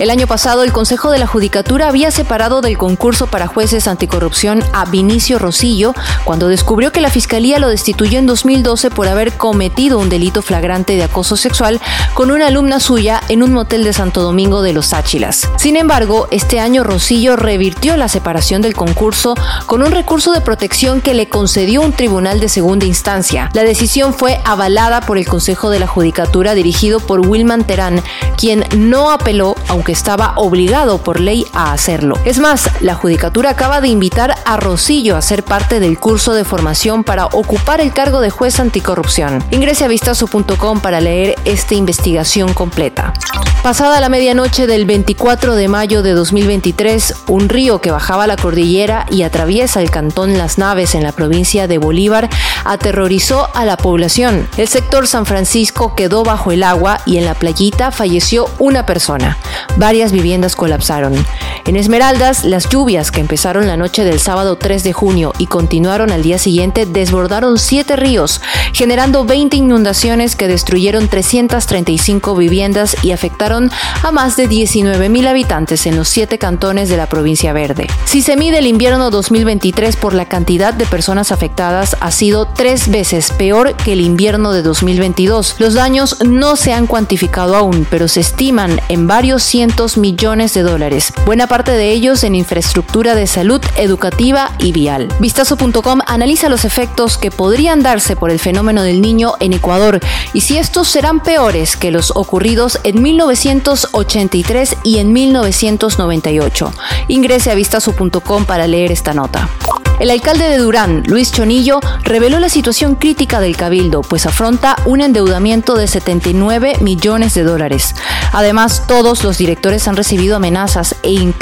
El año pasado, el Consejo de la Judicatura había separado del concurso para jueces anticorrupción a Vinicio Rosillo cuando descubrió que la Fiscalía lo destituyó en 2012 por haber cometido un delito flagrante de acoso sexual con una alumna suya en un motel de Santo Domingo de los Áchilas. Sin embargo, este año Rosillo revirtió la separación del concurso con un recurso de protección que le concedió un tribunal de segunda instancia. La decisión fue avalada por el Consejo de la Judicatura dirigido por Wilman Terán, quien no apeló, aunque estaba obligado por ley a hacerlo. Es más, la Judicatura acaba de invitar a Rosillo a ser parte del curso de formación para ocupar el cargo de juez anticorrupción. Ingrese a vistazo.com para leer esta investigación completa. Pasada la medianoche del 24 de mayo de 2023, un río que bajaba la cordillera y atraviesa el cantón Las Naves en la provincia de Bolívar aterrorizó a la población. El sector San Francisco quedó bajo el agua y en la playita falleció una persona. Varias viviendas colapsaron. En Esmeraldas, las lluvias que empezaron la noche del sábado 3 de junio y continuaron al día siguiente desbordaron siete ríos, generando 20 inundaciones que destruyeron 335 viviendas y afectaron a más de 19 mil habitantes en los siete cantones de la provincia verde. Si se mide el invierno 2023 por la cantidad de personas afectadas, ha sido tres veces peor que el invierno de 2022. Los daños no se han cuantificado aún, pero se estiman en varios cientos millones de dólares. Buena parte de ellos en infraestructura de salud, educativa y vial. Vistazo.com analiza los efectos que podrían darse por el fenómeno del niño en Ecuador y si estos serán peores que los ocurridos en 1983 y en 1998. Ingrese a vistazo.com para leer esta nota. El alcalde de Durán, Luis Chonillo, reveló la situación crítica del cabildo, pues afronta un endeudamiento de 79 millones de dólares. Además, todos los directores han recibido amenazas e incluso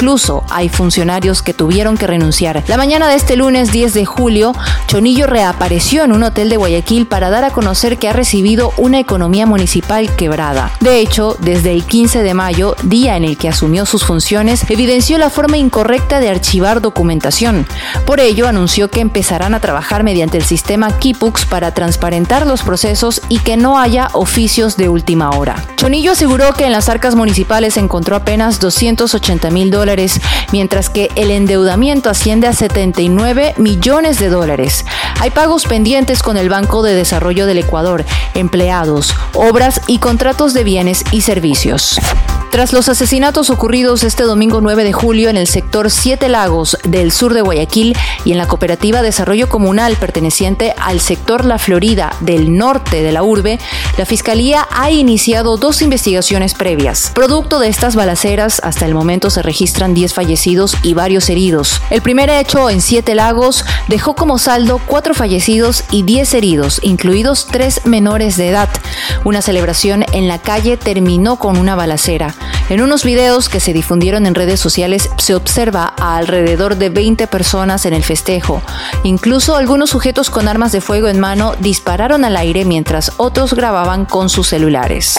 hay funcionarios que tuvieron que renunciar. La mañana de este lunes 10 de julio, Chonillo reapareció en un hotel de Guayaquil para dar a conocer que ha recibido una economía municipal quebrada. De hecho, desde el 15 de mayo, día en el que asumió sus funciones, evidenció la forma incorrecta de archivar documentación. Por ello, anunció que empezarán a trabajar mediante el sistema Kipux para transparentar los procesos y que no haya oficios de última hora. Chonillo aseguró que en las arcas municipales encontró apenas 280 mil dólares, mientras que el endeudamiento asciende a 79 millones de dólares. Hay pagos pendientes con el Banco de Desarrollo del Ecuador, empleados, obras y contratos de bienes y servicios. Tras los asesinatos ocurridos este domingo 9 de julio en el sector Siete Lagos del sur de Guayaquil y en la cooperativa Desarrollo Comunal perteneciente al sector La Florida del norte de la urbe, la Fiscalía ha iniciado dos investigaciones previas. Producto de estas balaceras, hasta el momento se registran 10 fallecidos y varios heridos. El primer hecho en Siete Lagos dejó como saldo cuatro fallecidos y 10 heridos, incluidos tres menores de edad. Una celebración en la calle terminó con una balacera. En unos videos que se difundieron en redes sociales se observa a alrededor de 20 personas en el festejo. Incluso algunos sujetos con armas de fuego en mano dispararon al aire mientras otros grababan con sus celulares.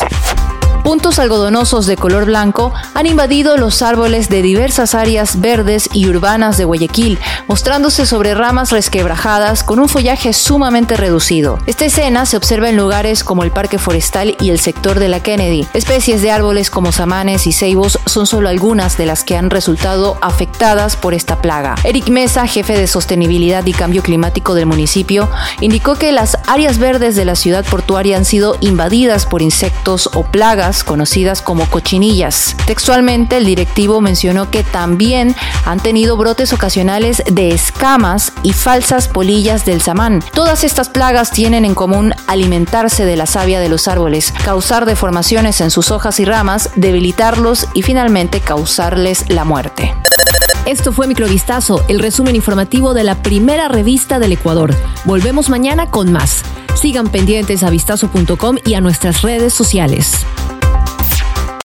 Puntos algodonosos de color blanco han invadido los árboles de diversas áreas verdes y urbanas de Guayaquil, mostrándose sobre ramas resquebrajadas con un follaje sumamente reducido. Esta escena se observa en lugares como el Parque Forestal y el sector de la Kennedy. Especies de árboles como samanes y ceibos son solo algunas de las que han resultado afectadas por esta plaga. Eric Mesa, jefe de sostenibilidad y cambio climático del municipio, indicó que las áreas verdes de la ciudad portuaria han sido invadidas por insectos o plagas conocidas como cochinillas. Textualmente, el directivo mencionó que también han tenido brotes ocasionales de escamas y falsas polillas del samán. Todas estas plagas tienen en común alimentarse de la savia de los árboles, causar deformaciones en sus hojas y ramas, debilitarlos y finalmente causarles la muerte. Esto fue Microvistazo, el resumen informativo de la primera revista del Ecuador. Volvemos mañana con más. Sigan pendientes a vistazo.com y a nuestras redes sociales.